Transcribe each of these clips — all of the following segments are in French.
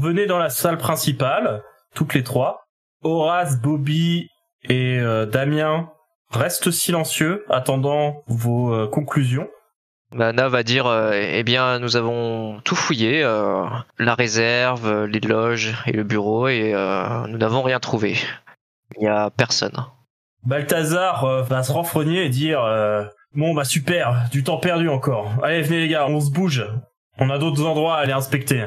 Venait dans la salle principale, toutes les trois. Horace, Bobby et euh, Damien restent silencieux, attendant vos euh, conclusions. Anna va dire euh, Eh bien, nous avons tout fouillé, euh, la réserve, les loges et le bureau, et euh, nous n'avons rien trouvé. Il n'y a personne. Balthazar va se renfrogner et dire Bon bah super, du temps perdu encore. Allez venez les gars, on se bouge. On a d'autres endroits à aller inspecter.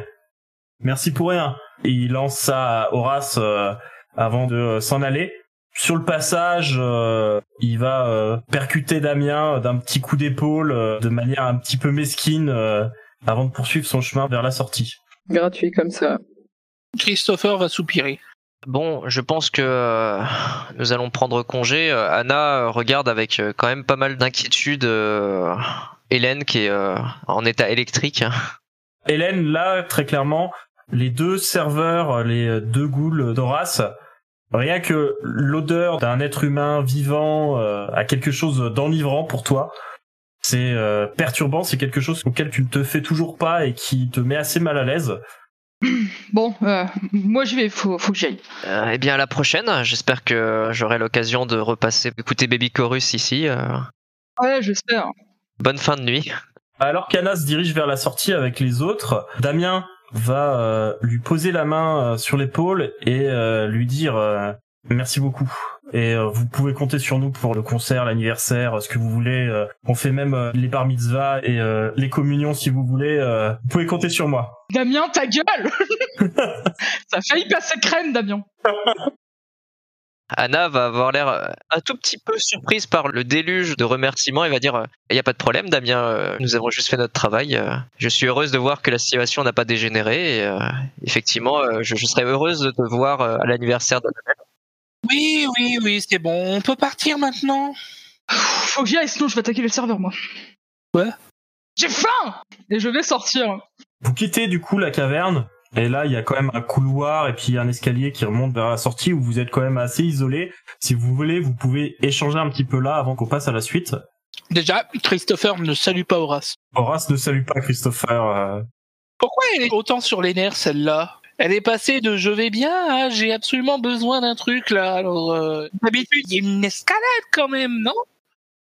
Merci pour rien. Et il lance ça à Horace euh, avant de euh, s'en aller. Sur le passage, euh, il va euh, percuter Damien d'un petit coup d'épaule euh, de manière un petit peu mesquine euh, avant de poursuivre son chemin vers la sortie. Gratuit comme ça. Christopher va soupirer. Bon, je pense que euh, nous allons prendre congé. Euh, Anna regarde avec euh, quand même pas mal d'inquiétude euh, Hélène qui est euh, en état électrique. Hélène, là, très clairement, les deux serveurs, les deux ghouls d'Horace, rien que l'odeur d'un être humain vivant euh, a quelque chose d'enivrant pour toi. C'est euh, perturbant, c'est quelque chose auquel tu ne te fais toujours pas et qui te met assez mal à l'aise. Bon, euh, moi j'y vais, faut, faut que j'y aille. Euh, eh bien, à la prochaine. J'espère que j'aurai l'occasion de repasser écouter Baby Chorus ici. euh. Ouais, j'espère. bonne fin de nuit. Alors qu'Anna se dirige vers la sortie avec les autres, Damien va euh, lui poser la main euh, sur l'épaule et euh, lui dire euh, merci beaucoup. Et euh, vous pouvez compter sur nous pour le concert, l'anniversaire, ce que vous voulez. euh, on fait même les bar mitzvahs et les communions si vous voulez. vous pouvez compter sur moi. Damien, ta gueule Ça a failli passer crème, Damien. Anna va avoir l'air euh, un tout petit peu surprise par le déluge de remerciements et va dire il n'y a pas de problème Damien, euh, nous avons juste fait notre travail. euh, Je suis heureuse de voir que la situation n'a pas dégénéré et euh, effectivement euh, je, je serais heureuse de te voir euh, à l'anniversaire de Oui, oui, oui, c'est bon. On peut partir maintenant Faut que j'y aille, sinon je vais attaquer le serveur, moi. Ouais. J'ai faim Et je vais sortir. Vous quittez du coup la caverne. Et là, il y a quand même un couloir et puis un escalier qui remonte vers la sortie où vous êtes quand même assez isolé. Si vous voulez, vous pouvez échanger un petit peu là avant qu'on passe à la suite. Déjà, Christopher ne salue pas Horace. Horace ne salue pas Christopher. euh, Pourquoi elle est autant sur les nerfs, celle-là? Elle est passée de je vais bien à j'ai absolument besoin d'un truc, là. Alors, euh, d'habitude, il y a une escalade quand même, non?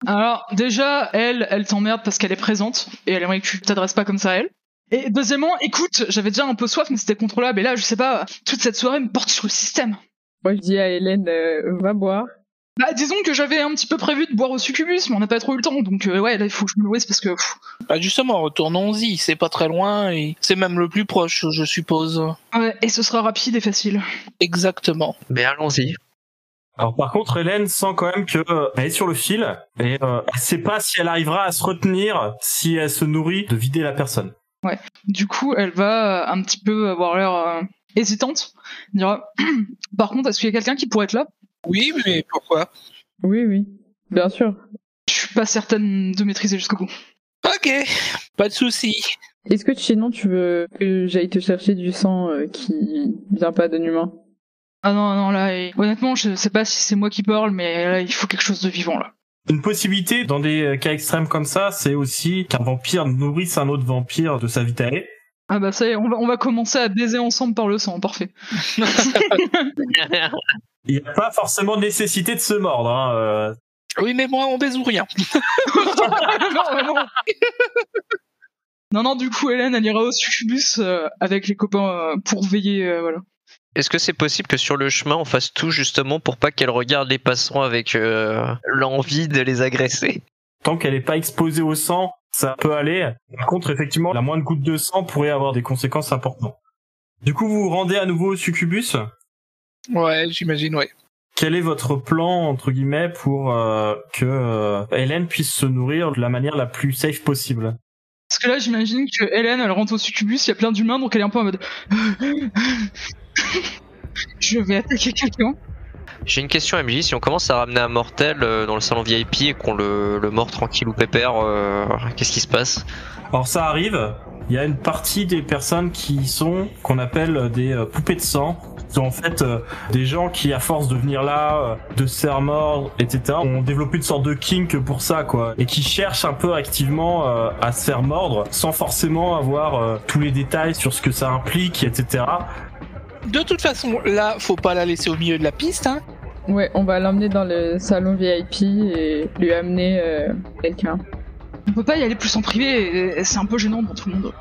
Alors, déjà, elle, elle t'emmerde parce qu'elle est présente et elle aimerait que tu t'adresses pas comme ça à elle. Et deuxièmement, écoute, j'avais déjà un peu soif, mais c'était contrôlable. Et là, je sais pas, toute cette soirée me porte sur le système. Moi, je dis à Hélène, euh, va boire. Bah, disons que j'avais un petit peu prévu de boire au succubus, mais on n'a pas trop eu le temps. Donc, euh, ouais, là, il faut que je me nourrisse parce que. pff, Bah justement, retournons-y, c'est pas très loin et c'est même le plus proche, je suppose. ouais, et ce sera rapide et facile. Exactement. Mais allons-y. Alors par contre, Hélène sent quand même que euh, elle est sur le fil et euh, elle sait pas si elle arrivera à se retenir si elle se nourrit de vider la personne. Du coup, elle va euh, un petit peu avoir l'air euh, hésitante. Elle dira Par contre, est-ce qu'il y a quelqu'un qui pourrait être là? Oui, mais pourquoi? Oui, oui, bien sûr. Je suis pas certaine de maîtriser jusqu'au bout. Ok, pas de souci. Est-ce que sinon tu veux que j'aille te chercher du sang euh, qui vient pas d'un humain? Ah non, non, là, et- honnêtement, je sais pas si c'est moi qui parle, mais là, il faut quelque chose de vivant, là. Une possibilité dans des euh, cas extrêmes comme ça, c'est aussi qu'un vampire nourrisse un autre vampire de sa vitalité. Ah bah ça y est, on va, on va commencer à baiser ensemble par le sang, parfait. Il n'y a pas forcément nécessité de se mordre. Hein, euh. Oui, mais moi, on baise ou rien. non, non, non, du coup, Hélène, elle ira au succubus euh, avec les copains euh, pour veiller, euh, voilà. Est-ce que c'est possible que sur le chemin on fasse tout justement pour pas qu'elle regarde les passants avec euh, l'envie de les agresser? Tant qu'elle n'est pas exposée au sang, ça peut aller. Par contre, effectivement, la moindre goutte de sang pourrait avoir des conséquences importantes. Du coup, vous vous rendez à nouveau au succubus? Ouais, j'imagine, ouais. Quel est votre plan, entre guillemets, pour euh, que euh, Hélène puisse se nourrir de la manière la plus safe possible? Parce que là, j'imagine que Hélène, elle rentre au succubus, il y a plein d'humains, donc elle est un peu en mode. Je vais attaquer quelqu'un. J'ai une question MJ, si on commence à ramener un mortel euh, dans le salon VIP et qu'on le, le mord tranquille ou pépère, euh, qu'est-ce qui se passe? Alors ça arrive, il y a une partie des personnes qui sont, qu'on appelle des euh, poupées de sang, qui sont en fait euh, des gens qui, à force de venir là, euh, de se faire mordre, etc., ont développé une sorte de kink pour ça, quoi, et qui cherchent un peu activement euh, à se faire mordre, sans forcément avoir euh, tous les détails sur ce que ça implique, etc. De toute façon, là, faut pas la laisser au milieu de la piste, hein. Ouais, on va l'emmener dans le salon VIP et lui amener euh, quelqu'un. On peut pas y aller plus en privé, c'est un peu gênant pour tout le monde.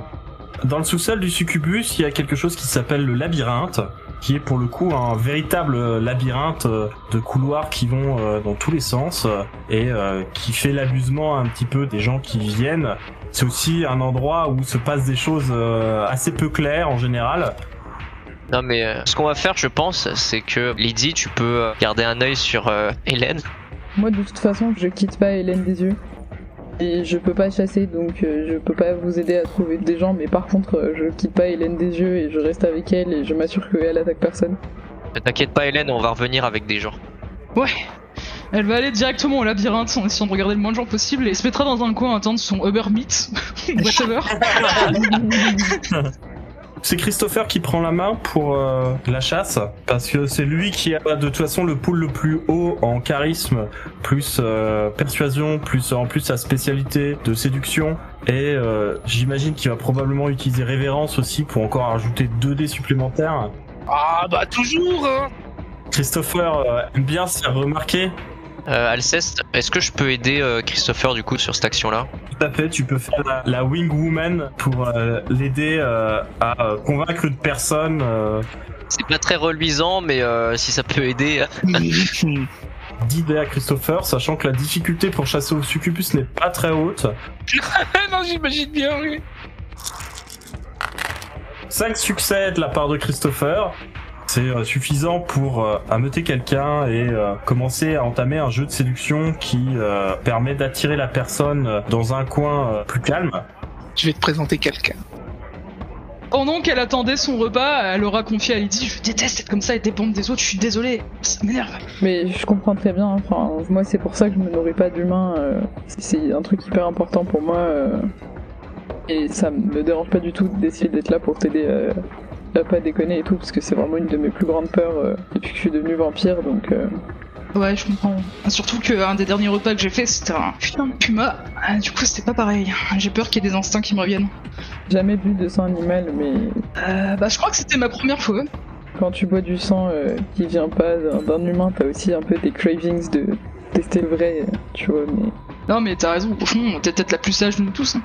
Dans le sous-sol du succubus, il y a quelque chose qui s'appelle le labyrinthe, qui est pour le coup un véritable labyrinthe euh, de couloirs qui vont euh, dans tous les sens et qui fait l'abusement un petit peu des gens qui y viennent. C'est aussi un endroit où se passent des choses assez peu claires en général. Non mais euh, ce qu'on va faire, je pense, c'est que Lydie, tu peux euh, garder un œil sur euh, Hélène. Moi, de toute façon, je quitte pas Hélène des yeux. Et je peux pas chasser, donc euh, je peux pas vous aider à trouver des gens, mais par contre, euh, je quitte pas Hélène des yeux et je reste avec elle et je m'assure qu'elle attaque personne. Ne t'inquiète pas Hélène, on va revenir avec des gens. Ouais. Elle va aller directement au labyrinthe en essayant de regarder le moins de gens possible et se mettra dans un coin à attendre son Uber Meat, whatever. C'est Christopher qui prend la main pour euh, la chasse parce que c'est lui qui a de toute façon le pool le plus haut en charisme, plus euh, persuasion, plus en plus sa spécialité de séduction et euh, j'imagine qu'il va probablement utiliser révérence aussi pour encore rajouter 2 dés supplémentaires. Ah, bah, toujours, hein. Christopher aime bien se faire remarquer. Euh, Alceste, est-ce que je peux aider euh, Christopher du coup sur cette action-là? Tout à fait, tu peux faire la, la wing woman pour euh, l'aider euh, à convaincre une personne. euh, C'est pas très reluisant, mais euh, si ça peut aider. d'idée à Christopher, sachant que la difficulté pour chasser au succubus n'est pas très haute. non, j'imagine bien, oui. 5 succès de la part de Christopher. C'est euh, suffisant pour euh, ameuter quelqu'un et euh, commencer à entamer un jeu de séduction qui euh, permet d'attirer la personne dans un coin euh, plus calme. Je vais te présenter quelqu'un. Pendant qu'elle attendait son repas, elle aura confié à Lydie Je déteste être comme ça et dépendre des autres, je suis désolée, ça m'énerve. Mais je comprends très bien, enfin, moi c'est pour ça que je me nourris pas d'humains, euh, c'est un truc hyper important pour moi. euh, et ça me dérange pas du tout d'essayer d'être là pour t'aider euh, à pas déconner et tout, parce que c'est vraiment une de mes plus grandes peurs euh, depuis que je suis devenu vampire, donc... euh, Ouais, je comprends. Surtout qu'un des derniers repas que j'ai fait, c'était un putain de puma. Ah, Du coup, c'était pas pareil. J'ai peur qu'il y ait des instincts qui me reviennent. jamais bu de sang animal, mais Euh, bah, je crois que c'était ma première fois. quand tu bois du sang euh, qui vient pas d'un humain, t'as aussi un peu des cravings de tester le vrai, tu vois, mais... Non, mais t'as raison, au fond, t'es peut-être la plus sage de nous tous. hein.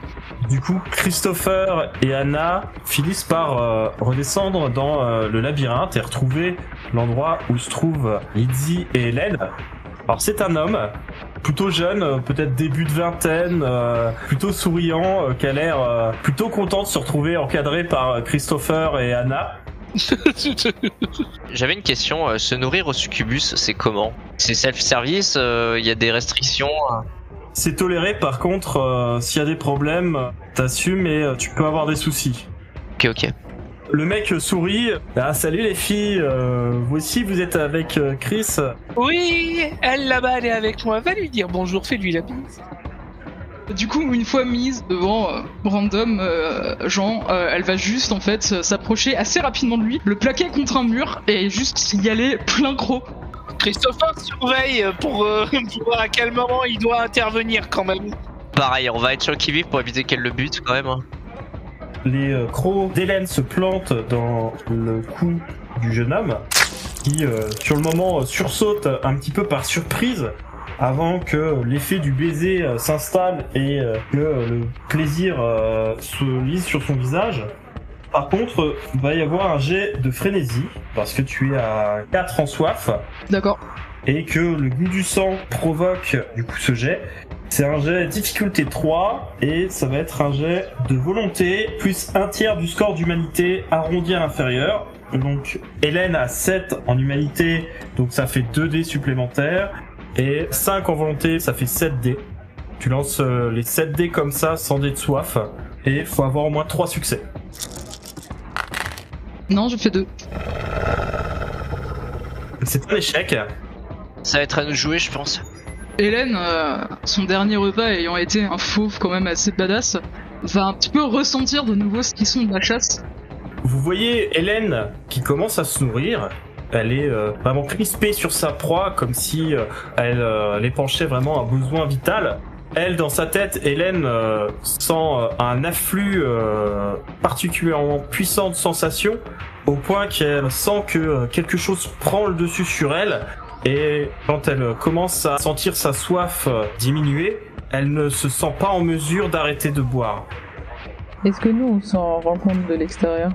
Du coup, Christopher et Anna finissent par euh, redescendre dans euh, le labyrinthe et retrouver l'endroit où se trouvent Lydie et Hélène. Alors c'est un homme, plutôt jeune, euh, peut-être début de vingtaine, euh, plutôt souriant, euh, qui a l'air euh, plutôt content de se retrouver encadré par Christopher et Anna. J'avais une question, euh, se nourrir au succubus, c'est comment? C'est self-service, euh, il y a des restrictions euh C'est toléré, par contre, euh, s'il y a des problèmes, t'assumes et euh, tu peux avoir des soucis. Ok, ok. Le mec sourit. Ah, salut les filles, euh, vous aussi vous êtes avec euh, Chris Oui, elle là-bas, elle est avec moi. Va lui dire bonjour, fais-lui la bise. Du coup, une fois mise devant euh, random euh, Jean, euh, elle va juste en fait s'approcher assez rapidement de lui, le plaquer contre un mur et juste y aller plein gros. Christopher surveille pour, euh, pour voir à quel moment il doit intervenir quand même. Pareil, on va être sur le qui-vive pour éviter qu'elle le bute quand même. hein. Les euh, crocs d'Hélène se plantent dans le cou du jeune homme, qui euh, sur le moment sursaute un petit peu par surprise avant que l'effet du baiser euh, s'installe et euh, que le plaisir euh, se lise sur son visage. Par contre, il va y avoir un jet de frénésie, parce que tu es à 4 en soif, D'accord. et que le goût du sang provoque du coup ce jet. C'est un jet difficulté 3 et ça va être un jet de volonté plus un tiers du score d'humanité arrondi à l'inférieur. Donc Hélène a 7 en humanité, donc ça fait 2 dés supplémentaires. Et 5 en volonté, ça fait 7 dés. Tu lances euh, les 7 dés comme ça, sans dés de soif. Et faut avoir au moins 3 succès. Non, je fais deux. C'est un échec. Ça va être à nous de jouer, je pense. Hélène, euh, son dernier repas ayant été un fauve quand même assez badass, va un petit peu ressentir de nouveau ce qui sont de la chasse. Vous voyez Hélène qui commence à se nourrir. Elle est euh, vraiment crispée sur sa proie, comme si euh, elle, euh, elle épanchait vraiment un besoin vital. Elle, dans sa tête, Hélène euh, sent euh, un afflux euh, particulièrement puissant de sensations, au point qu'elle sent que quelque chose prend le dessus sur elle. Et quand elle commence à sentir sa soif diminuer, elle ne se sent pas en mesure d'arrêter de boire. Est-ce que nous, on s'en rend compte de l'extérieur?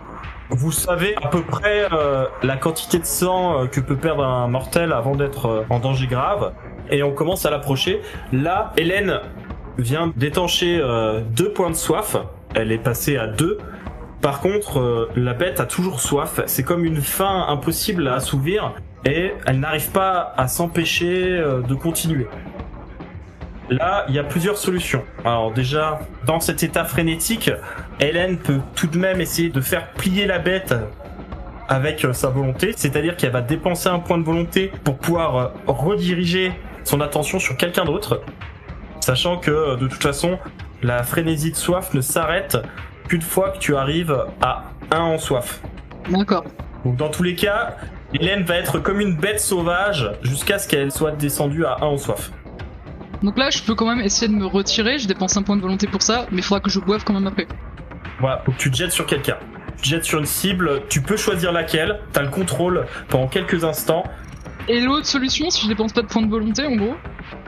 Vous savez à peu près euh, la quantité de sang euh, que peut perdre un mortel avant d'être euh, en danger grave. Et on commence à l'approcher. Là, Hélène vient d'étancher deux points de soif. Elle est passée à deux. Par contre, la bête a toujours soif. C'est comme une faim impossible à assouvir. Et elle n'arrive pas à s'empêcher de continuer. Là, il y a plusieurs solutions. Alors déjà, dans cet état frénétique, Hélène peut tout de même essayer de faire plier la bête avec euh, sa volonté, c'est-à-dire qu'elle va dépenser un point de volonté pour pouvoir euh, rediriger son attention sur quelqu'un d'autre, sachant que euh, de toute façon, la frénésie de soif ne s'arrête qu'une fois que tu arrives à 1 en soif. D'accord. Donc dans tous les cas, Hélène va être comme une bête sauvage jusqu'à ce qu'elle soit descendue à 1 en soif. Donc là, je peux quand même essayer de me retirer, je dépense un point de volonté pour ça, mais il faudra que je boive quand même après. Voilà, donc tu te jettes sur quelqu'un. Tu te jettes sur une cible, tu peux choisir laquelle, t'as le contrôle pendant quelques instants. Et l'autre solution, si je dépense pas de points de volonté, en gros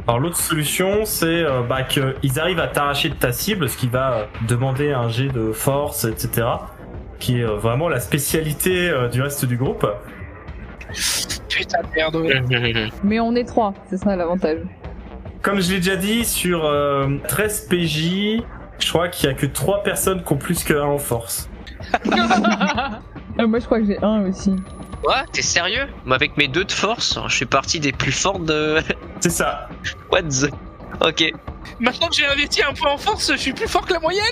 Alors l'autre solution, c'est euh, bah, qu'ils arrivent à t'arracher de ta cible, ce qui va euh, demander un jet de force, etc. Qui est euh, vraiment la spécialité euh, du reste du groupe. Putain de merde. ouais. Mais on est trois, c'est ça l'avantage. Comme je l'ai déjà dit, sur euh, 13 PJ, je crois qu'il y a que 3 personnes qui ont plus que 1 en force. Euh, moi, je crois que j'ai un aussi. Ouais, t'es sérieux? Moi, avec mes deux de force, je suis parti des plus forts de. C'est ça. What the. Ok. Maintenant que j'ai investi un point en force, je suis plus fort que la moyenne.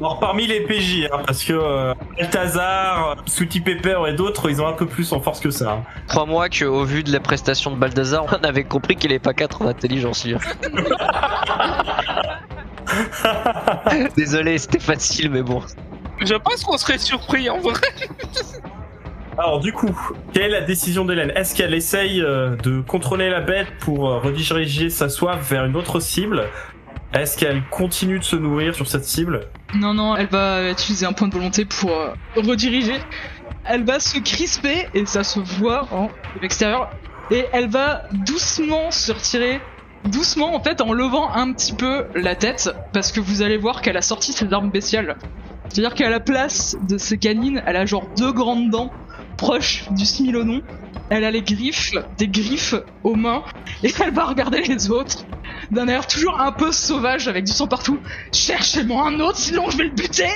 Alors parmi les PJ, hein, parce que euh, Balthazar, Sooty Pepper et d'autres, ils ont un peu plus en force que ça. hein. Crois-moi qu'au vu de la prestation de Baldassar, on avait compris qu'il est pas 4 en intelligence, lui. Désolé, c'était facile, mais bon. Je pense qu'on serait surpris en vrai. Alors du coup, quelle est la décision d'Hélène? Est-ce qu'elle essaye euh, de contrôler la bête pour euh, rediriger sa soif vers une autre cible? Est-ce qu'elle continue de se nourrir sur cette cible Non, non, elle va utiliser un point de volonté pour euh, rediriger. Elle va se crisper, et ça se voit en l'extérieur, et elle va doucement se retirer, doucement en fait, en levant un petit peu la tête, parce que vous allez voir qu'elle a sorti ses armes bestiales. C'est-à-dire qu'à la place de ses canines, elle a genre deux grandes dents proches du smilodon. Elle a les griffes, des griffes aux mains, et elle va regarder les autres d'un air toujours un peu sauvage avec du sang partout. Cherchez-moi un autre, sinon je vais le buter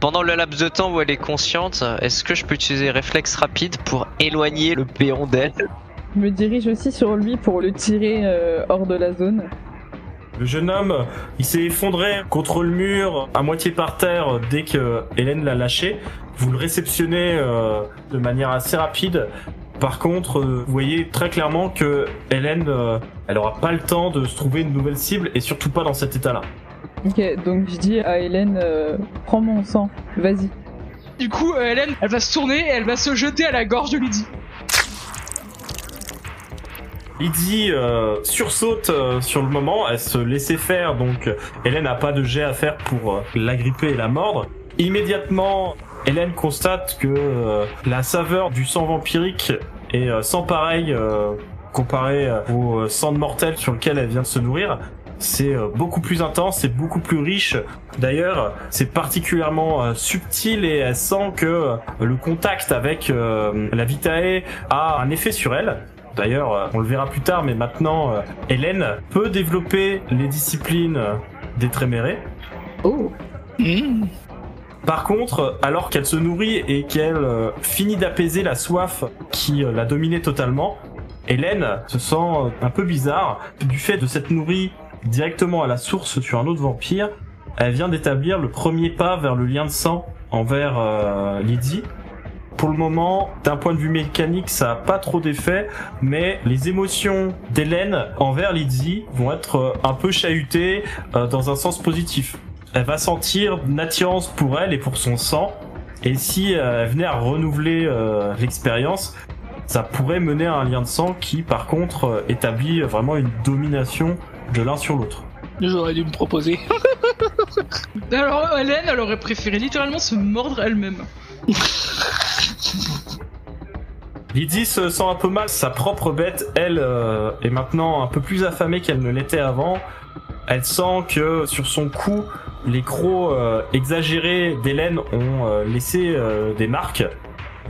Pendant le laps de temps où elle est consciente, est-ce que je peux utiliser réflexe rapide pour éloigner le péon d'elle? Je me dirige aussi sur lui pour le tirer euh, hors de la zone. Le jeune homme, il s'est effondré contre le mur, à moitié par terre, dès que Hélène l'a lâché. Vous le réceptionnez euh, de manière assez rapide. Par contre, euh, vous voyez très clairement que Hélène, euh, elle aura pas le temps de se trouver une nouvelle cible, et surtout pas dans cet état-là. Ok, donc je dis à Hélène, euh, prends mon sang, vas-y. Du coup, euh, Hélène, elle va se tourner et elle va se jeter à la gorge de Lydie. Lydie euh, sursaute euh, sur le moment, elle se laissait faire, donc Hélène n'a pas de jet à faire pour euh, l'agripper et la mordre. Immédiatement, Hélène constate que euh, la saveur du sang vampirique est euh, sans pareil euh, comparé euh, au euh, sang de mortel sur lequel elle vient de se nourrir. C'est euh, beaucoup plus intense, c'est beaucoup plus riche. D'ailleurs, c'est particulièrement euh, subtil et elle sent que euh, le contact avec euh, la Vitae a un effet sur elle. D'ailleurs, euh, on le verra plus tard, mais maintenant, euh, Hélène peut développer les disciplines euh, des Trémérés. Oh Hmm. Par contre, alors qu'elle se nourrit et qu'elle euh, finit d'apaiser la soif qui euh, l'a dominée totalement, Hélène se sent euh, un peu bizarre du fait de s'être nourrie directement à la source sur un autre vampire. Elle vient d'établir le premier pas vers le lien de sang envers Lydie. Pour le moment, d'un point de vue mécanique, ça a pas trop d'effet, mais les émotions d'Hélène envers Lydie vont être un peu chahutées dans un sens positif. Elle va sentir une attirance pour elle et pour son sang, et si euh, elle venait à renouveler euh, l'expérience, ça pourrait mener à un lien de sang qui, par contre, euh, établit vraiment une domination de l'un sur l'autre. J'aurais dû me proposer. Alors Hélène, elle aurait préféré littéralement se mordre elle-même. Lydie se sent un peu mal, sa propre bête, elle, euh, est maintenant un peu plus affamée qu'elle ne l'était avant. Elle sent que sur son cou, les crocs euh, exagérés d'Hélène ont euh, laissé euh, des marques.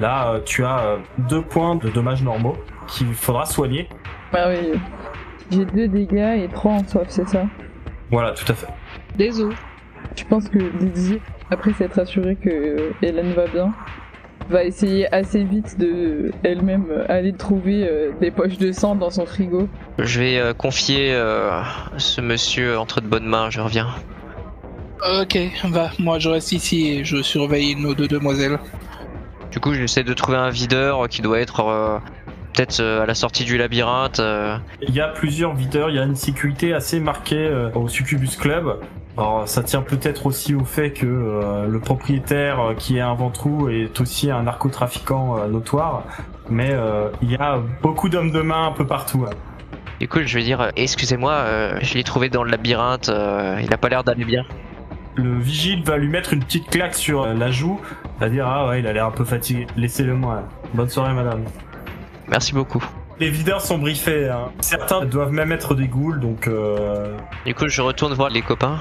Là, tu as deux points de dommages normaux qu'il faudra soigner. Ah oui. J'ai deux dégâts et trois en soif, c'est ça? Voilà, tout à fait. Désolé. Je pense que Lydie, après s'être assurée que Hélène va bien, va essayer assez vite de elle-même euh, aller trouver euh, des poches de sang dans son frigo. Je vais euh, confier euh, ce monsieur entre de bonnes mains, je reviens. Ok, va, moi je reste ici et je surveille nos deux demoiselles. Du coup, j'essaie de trouver un videur qui doit être euh, peut-être euh, à la sortie du labyrinthe. euh. Il y a plusieurs videurs, il y a une sécurité assez marquée euh, au Succubus Club. Alors ça tient peut-être aussi au fait que euh, le propriétaire euh, qui est un ventrou est aussi un narcotrafiquant euh, notoire, mais euh, il y a beaucoup d'hommes de main un peu partout. hein. Du coup, je vais dire, excusez-moi, euh, je l'ai trouvé dans le labyrinthe, euh, il a pas l'air d'aller bien. Le vigile va lui mettre une petite claque sur la joue, va dire ah ouais il a l'air un peu fatigué, laissez-le moi. Bonne soirée madame. Merci beaucoup. Les videurs sont briefés, hein. certains doivent même être des ghouls donc euh, Du coup, je retourne voir les copains.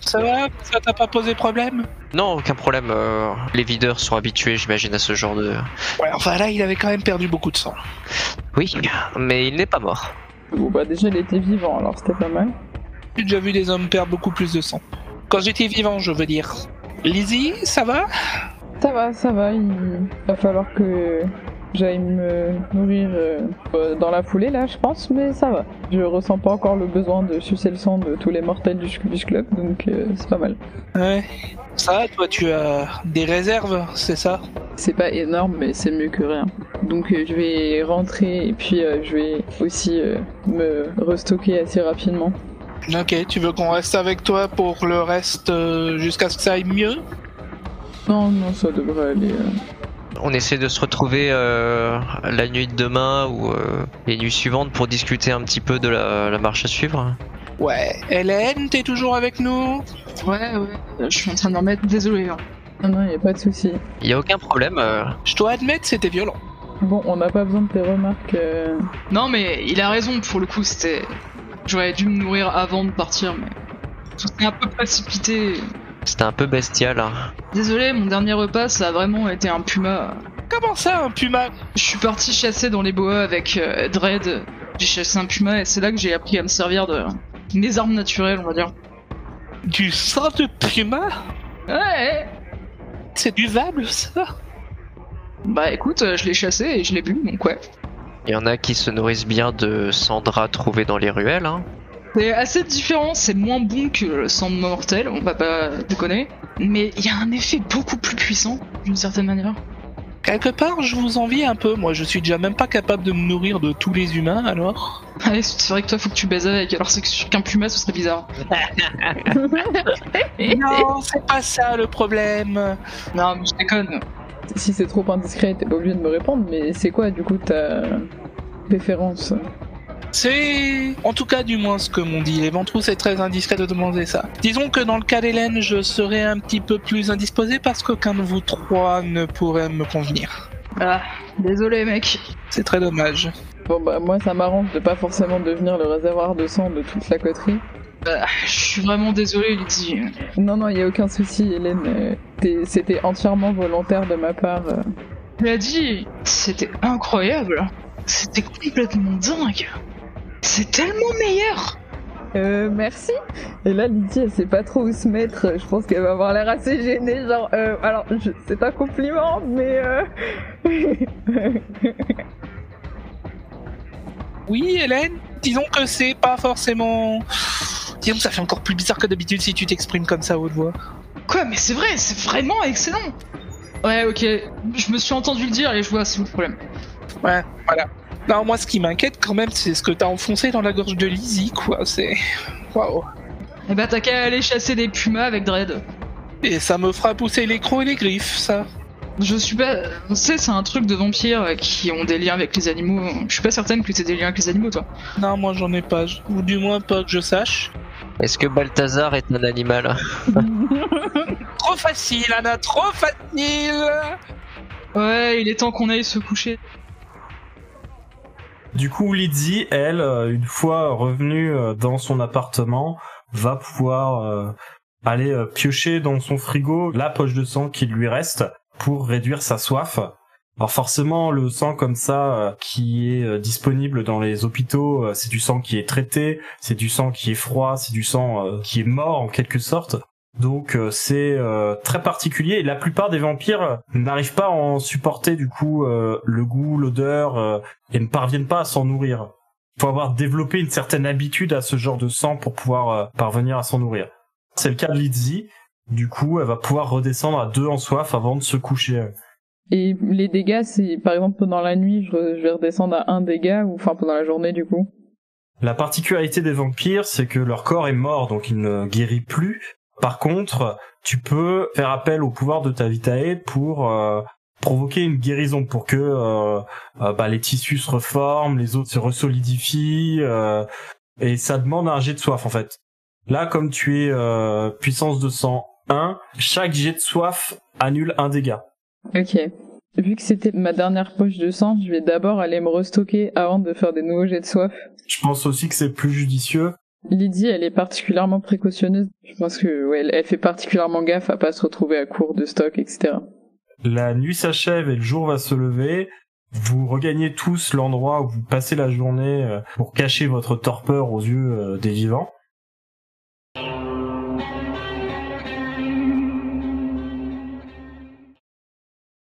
Ça va? Ça t'a pas posé problème? Non, aucun problème. euh, les videurs sont habitués, j'imagine, à ce genre de. Ouais, enfin là, il avait quand même perdu beaucoup de sang. Oui, mais il n'est pas mort. Bon bah déjà il était vivant alors c'était pas mal. J'ai déjà vu des hommes perdre beaucoup plus de sang. Quand j'étais vivant, je veux dire. Lizzie, ça va? Ça va, ça va, il va falloir que j'aille me nourrir euh, euh, dans la foulée là je pense, mais ça va. Je ressens pas encore le besoin de sucer le sang de tous les mortels du Club, donc euh, c'est pas mal. Ouais. Ça, toi, tu as des réserves, c'est ça? C'est pas énorme, mais c'est mieux que rien. Donc euh, je vais rentrer et puis je vais aussi me restocker assez rapidement. Ok, tu veux qu'on reste avec toi pour le reste jusqu'à ce que ça aille mieux? Non, non, ça devrait aller. On essaie de se retrouver euh, la nuit de demain ou euh, les nuits suivantes pour discuter un petit peu de la, la marche à suivre. Ouais. Hélène, t'es toujours avec nous? Ouais, ouais. Je suis en train d'en mettre. Désolé. hein. Non, non, y a pas de souci. Il y a aucun problème. euh, Je dois admettre, c'était violent. Bon, on n'a pas besoin de tes remarques. euh, Non, mais il a raison. Pour le coup, c'était. J'aurais dû me nourrir avant de partir, mais tout s'est un peu précipité. C'était un peu bestial. hein. Désolé, mon dernier repas, ça a vraiment été un puma. Comment ça, un puma? Je suis parti chasser dans les bois avec euh, Dredd. J'ai chassé un puma et c'est là que j'ai appris à me servir de mes armes naturelles, on va dire. Du sang de puma? Ouais. C'est buvable, ça? Bah écoute, euh, je l'ai chassé et je l'ai bu, donc ouais. Il y en a qui se nourrissent bien de Sandra trouvée dans les ruelles. Hein. C'est assez différent, c'est moins bon que le sang mortel, on va pas déconner. Mais il y a un effet beaucoup plus puissant, d'une certaine manière. Quelque part, je vous envie un peu. Moi, je suis déjà même pas capable de me nourrir de tous les humains, alors. Ouais, c'est vrai que toi faut que tu baises avec, alors c'est que qu'un puma ce serait bizarre. Non, c'est pas ça le problème. Non, mais je déconne. Si c'est trop indiscret, t'es pas obligé de me répondre, mais c'est quoi du coup ta préférence? C'est, en tout cas, du moins ce que m'ont dit les ventrous, c'est très indiscret de demander ça. Disons que dans le cas d'Hélène, je serais un petit peu plus indisposé parce qu'aucun de vous trois ne pourrait me convenir. Ah, désolé mec. C'est très dommage. Bon bah moi ça m'arrange de pas forcément devenir le réservoir de sang de toute la coterie. Bah, je suis vraiment désolé Lydie. Non non, y a aucun souci Hélène, euh, c'était entièrement volontaire de ma part. euh. Tu l'as dit, c'était incroyable. C'était complètement dingue. C'est tellement meilleur. Euh, merci. Et là, Lydie, elle sait pas trop où se mettre. Je pense qu'elle va avoir l'air assez gênée. Genre, euh, alors, je- c'est un compliment, mais euh... Oui, Hélène, disons que c'est pas forcément. Disons que ça fait encore plus bizarre que d'habitude si tu t'exprimes comme ça à haute voix. Quoi, mais c'est vrai, c'est vraiment excellent. Ouais, ok. Je me suis entendu le dire et je vois c'est le problème. Ouais, voilà. Non, moi, ce qui m'inquiète quand même, c'est ce que t'as enfoncé dans la gorge de Lizzie, quoi. C'est. Waouh. Eh bah, t'as qu'à aller chasser des pumas avec Dread. Et ça me fera pousser les crocs et les griffes, ça. Je suis pas. Tu sais, c'est un truc de vampires euh, qui ont des liens avec les animaux. Je suis pas certaine que t'aies des liens avec les animaux, toi. Non, moi, j'en ai pas. Ou du moins pas que je sache. Est-ce que Balthazar est un animal? Trop facile, Anna, trop facile Ouais, il est temps qu'on aille se coucher. Du coup, Lydie, elle, euh, une fois revenue euh, dans son appartement, va pouvoir euh, aller piocher dans son frigo la poche de sang qui lui reste pour réduire sa soif. Alors forcément, le sang comme ça qui est disponible dans les hôpitaux, c'est du sang qui est traité, c'est du sang qui est froid, c'est du sang qui est mort en quelque sorte. Donc euh, c'est euh, très particulier et la plupart des vampires n'arrivent pas à en supporter du coup euh, le goût, l'odeur euh, et ne parviennent pas à s'en nourrir. Il faut avoir développé une certaine habitude à ce genre de sang pour pouvoir euh, parvenir à s'en nourrir. C'est le cas de Lizzie. Du coup, elle va pouvoir redescendre à deux en soif avant de se coucher. Et les dégâts, c'est par exemple pendant la nuit, je vais redescendre à un dégât, ou enfin pendant la journée du coup? La particularité des vampires, c'est que leur corps est mort, donc il ne guérit plus. Par contre, tu peux faire appel au pouvoir de ta vitae pour euh, provoquer une guérison, pour que euh, euh, bah, les tissus se reforment, les os se resolidifient, euh, et ça demande un jet de soif en fait. Là, comme tu es euh, puissance de sang 1, chaque jet de soif annule un dégât. Ok. Vu que c'était ma dernière poche de sang, je vais d'abord aller me restocker avant de faire des nouveaux jets de soif. Je pense aussi que c'est plus judicieux. Lydie, elle est particulièrement précautionneuse. Je pense que ouais, elle, fait particulièrement gaffe à pas se retrouver à court de stock, etc. La nuit s'achève et le jour va se lever. Vous regagnez tous l'endroit où vous passez la journée euh, pour cacher votre torpeur aux yeux euh, des vivants.